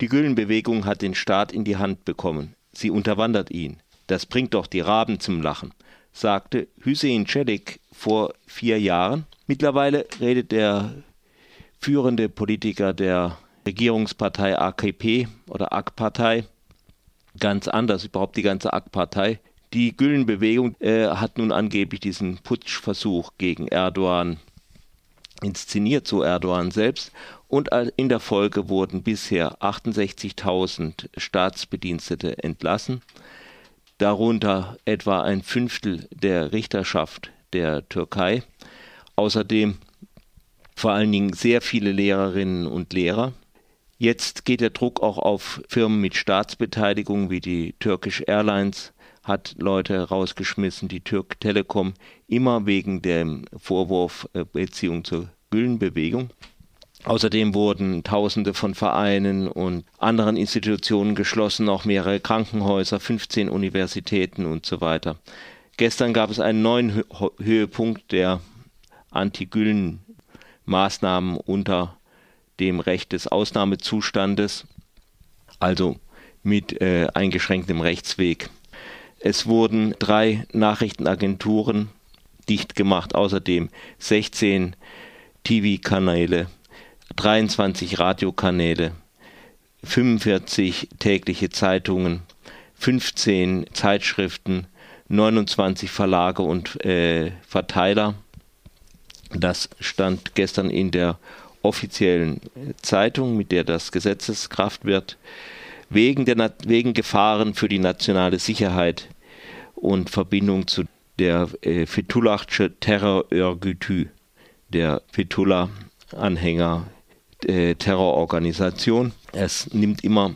Die Gülenbewegung hat den Staat in die Hand bekommen. Sie unterwandert ihn. Das bringt doch die Raben zum Lachen, sagte Hüseyin Celik vor vier Jahren. Mittlerweile redet der führende Politiker der Regierungspartei AKP oder AK-Partei ganz anders, überhaupt die ganze AK-Partei. Die Gülenbewegung äh, hat nun angeblich diesen Putschversuch gegen Erdogan inszeniert, so Erdogan selbst, und in der Folge wurden bisher 68.000 Staatsbedienstete entlassen, darunter etwa ein Fünftel der Richterschaft der Türkei, außerdem vor allen Dingen sehr viele Lehrerinnen und Lehrer. Jetzt geht der Druck auch auf Firmen mit Staatsbeteiligung wie die Turkish Airlines, hat Leute rausgeschmissen, die Türk Telekom, immer wegen dem Vorwurf äh, Beziehung zur Gülenbewegung. Außerdem wurden Tausende von Vereinen und anderen Institutionen geschlossen, auch mehrere Krankenhäuser, 15 Universitäten und so weiter. Gestern gab es einen neuen Höhepunkt der Anti-Gülen-Maßnahmen unter dem Recht des Ausnahmezustandes, also mit äh, eingeschränktem Rechtsweg. Es wurden drei Nachrichtenagenturen dicht gemacht, außerdem 16 TV-Kanäle 23 Radiokanäle, 45 tägliche Zeitungen, 15 Zeitschriften, 29 Verlage und äh, Verteiler. Das stand gestern in der offiziellen Zeitung, mit der das Gesetzeskraft wird, wegen, der, wegen Gefahren für die nationale Sicherheit und Verbindung zu der äh, Fethullahsche Terrorörgütü, der Fethullah-Anhänger äh, Terrororganisation. Es nimmt immer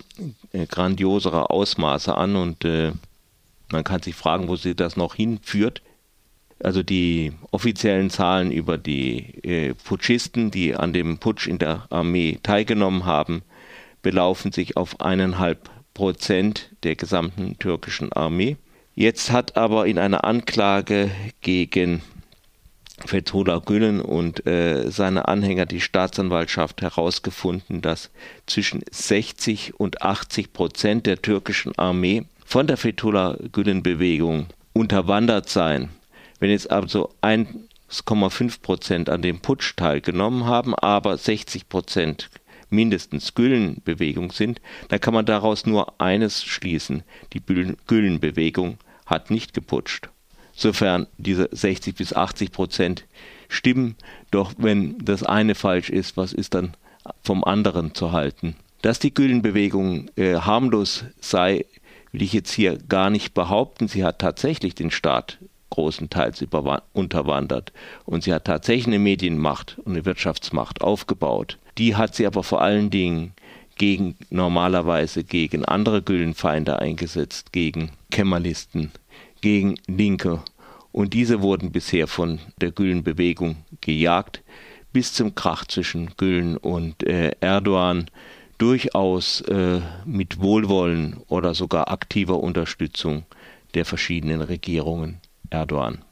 äh, grandiosere Ausmaße an und äh, man kann sich fragen, wo sie das noch hinführt. Also die offiziellen Zahlen über die äh, Putschisten, die an dem Putsch in der Armee teilgenommen haben, belaufen sich auf eineinhalb Prozent der gesamten türkischen Armee. Jetzt hat aber in einer Anklage gegen Fethullah Gülen und äh, seine Anhänger die Staatsanwaltschaft herausgefunden, dass zwischen 60 und 80 Prozent der türkischen Armee von der Fethullah Gülen Bewegung unterwandert seien. Wenn jetzt also 1,5 Prozent an dem Putsch teilgenommen haben, aber 60 Prozent mindestens Gülen-Bewegung sind, dann kann man daraus nur eines schließen. Die Gülen-Bewegung hat nicht geputscht sofern diese 60 bis 80 Prozent stimmen. Doch wenn das eine falsch ist, was ist dann vom anderen zu halten? Dass die Gülenbewegung äh, harmlos sei, will ich jetzt hier gar nicht behaupten. Sie hat tatsächlich den Staat großenteils unterwandert und sie hat tatsächlich eine Medienmacht und eine Wirtschaftsmacht aufgebaut. Die hat sie aber vor allen Dingen gegen normalerweise gegen andere Gülenfeinde eingesetzt, gegen Kemalisten, gegen Linke. Und diese wurden bisher von der Gülen-Bewegung gejagt, bis zum Krach zwischen Gülen und äh, Erdogan durchaus äh, mit Wohlwollen oder sogar aktiver Unterstützung der verschiedenen Regierungen Erdogan.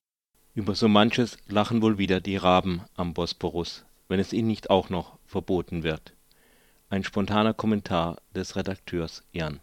Über so manches lachen wohl wieder die Raben am Bosporus, wenn es ihnen nicht auch noch verboten wird. Ein spontaner Kommentar des Redakteurs Jan.